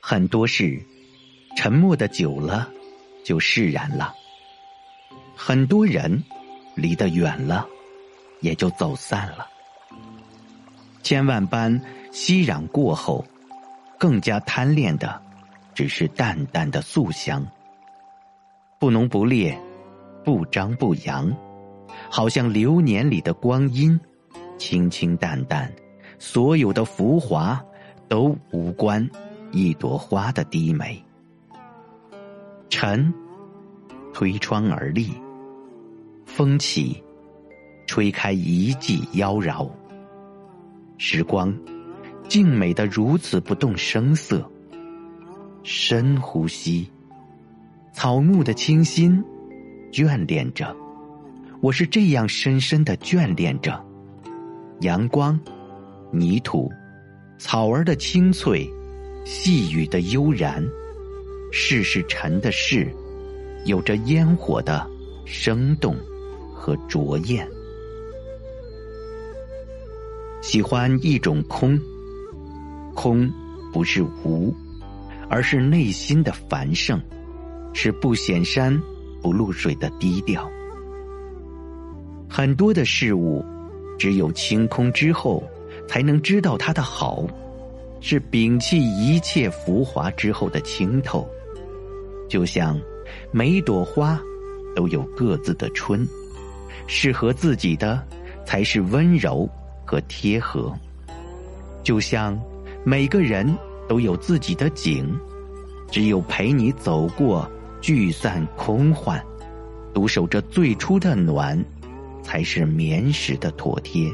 很多事，沉默的久了，就释然了；很多人，离得远了，也就走散了。千万般熙攘过后，更加贪恋的，只是淡淡的素香。不浓不烈，不张不扬，好像流年里的光阴，清清淡淡，所有的浮华都无关一朵花的低眉。晨，推窗而立，风起，吹开一季妖娆。时光，静美的如此不动声色。深呼吸。草木的清新，眷恋着；我是这样深深的眷恋着。阳光、泥土、草儿的清脆，细雨的悠然，世是尘的事，有着烟火的生动和灼艳。喜欢一种空，空不是无，而是内心的繁盛。是不显山、不露水的低调。很多的事物，只有清空之后，才能知道它的好；是摒弃一切浮华之后的清透。就像每朵花都有各自的春，适合自己的才是温柔和贴合。就像每个人都有自己的景，只有陪你走过。聚散空幻，独守着最初的暖，才是绵实的妥帖。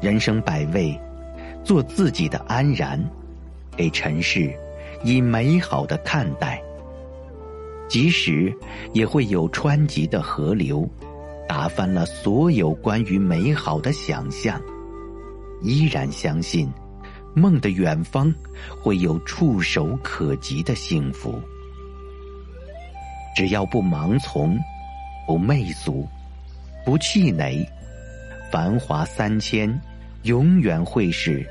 人生百味，做自己的安然，给尘世以美好的看待。即使也会有湍急的河流，打翻了所有关于美好的想象，依然相信。梦的远方，会有触手可及的幸福。只要不盲从，不媚俗，不气馁，繁华三千，永远会是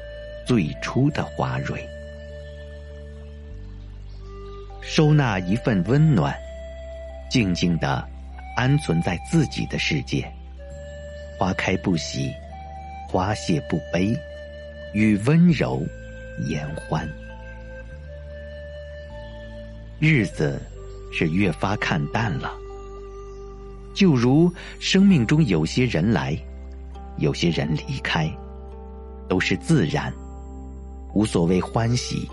最初的花蕊。收纳一份温暖，静静的安存在自己的世界。花开不喜，花谢不悲。与温柔言欢，日子是越发看淡了。就如生命中有些人来，有些人离开，都是自然，无所谓欢喜，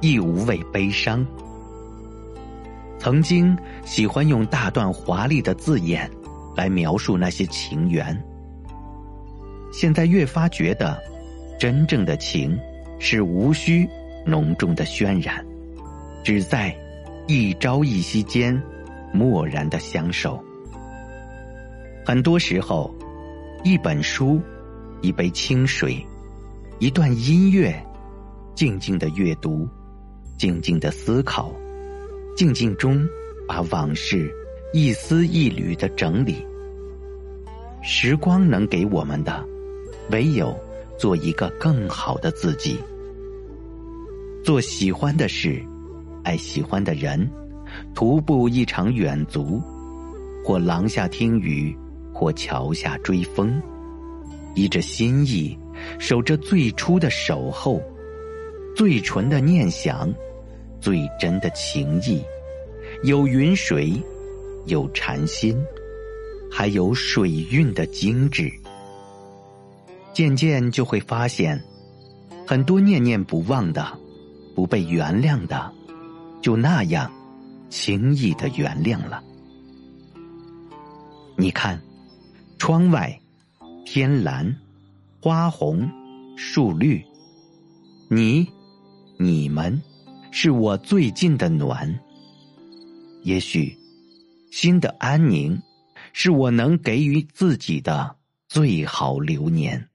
亦无谓悲伤。曾经喜欢用大段华丽的字眼来描述那些情缘，现在越发觉得。真正的情，是无需浓重的渲染，只在一朝一夕间，默然的相守。很多时候，一本书，一杯清水，一段音乐，静静的阅读，静静的思考，静静中把往事一丝一缕的整理。时光能给我们的，唯有。做一个更好的自己，做喜欢的事，爱喜欢的人，徒步一场远足，或廊下听雨，或桥下追风，依着心意，守着最初的守候，最纯的念想，最真的情谊，有云水，有禅心，还有水韵的精致。渐渐就会发现，很多念念不忘的、不被原谅的，就那样轻易的原谅了。你看，窗外天蓝，花红，树绿，你、你们，是我最近的暖。也许，心的安宁，是我能给予自己的最好流年。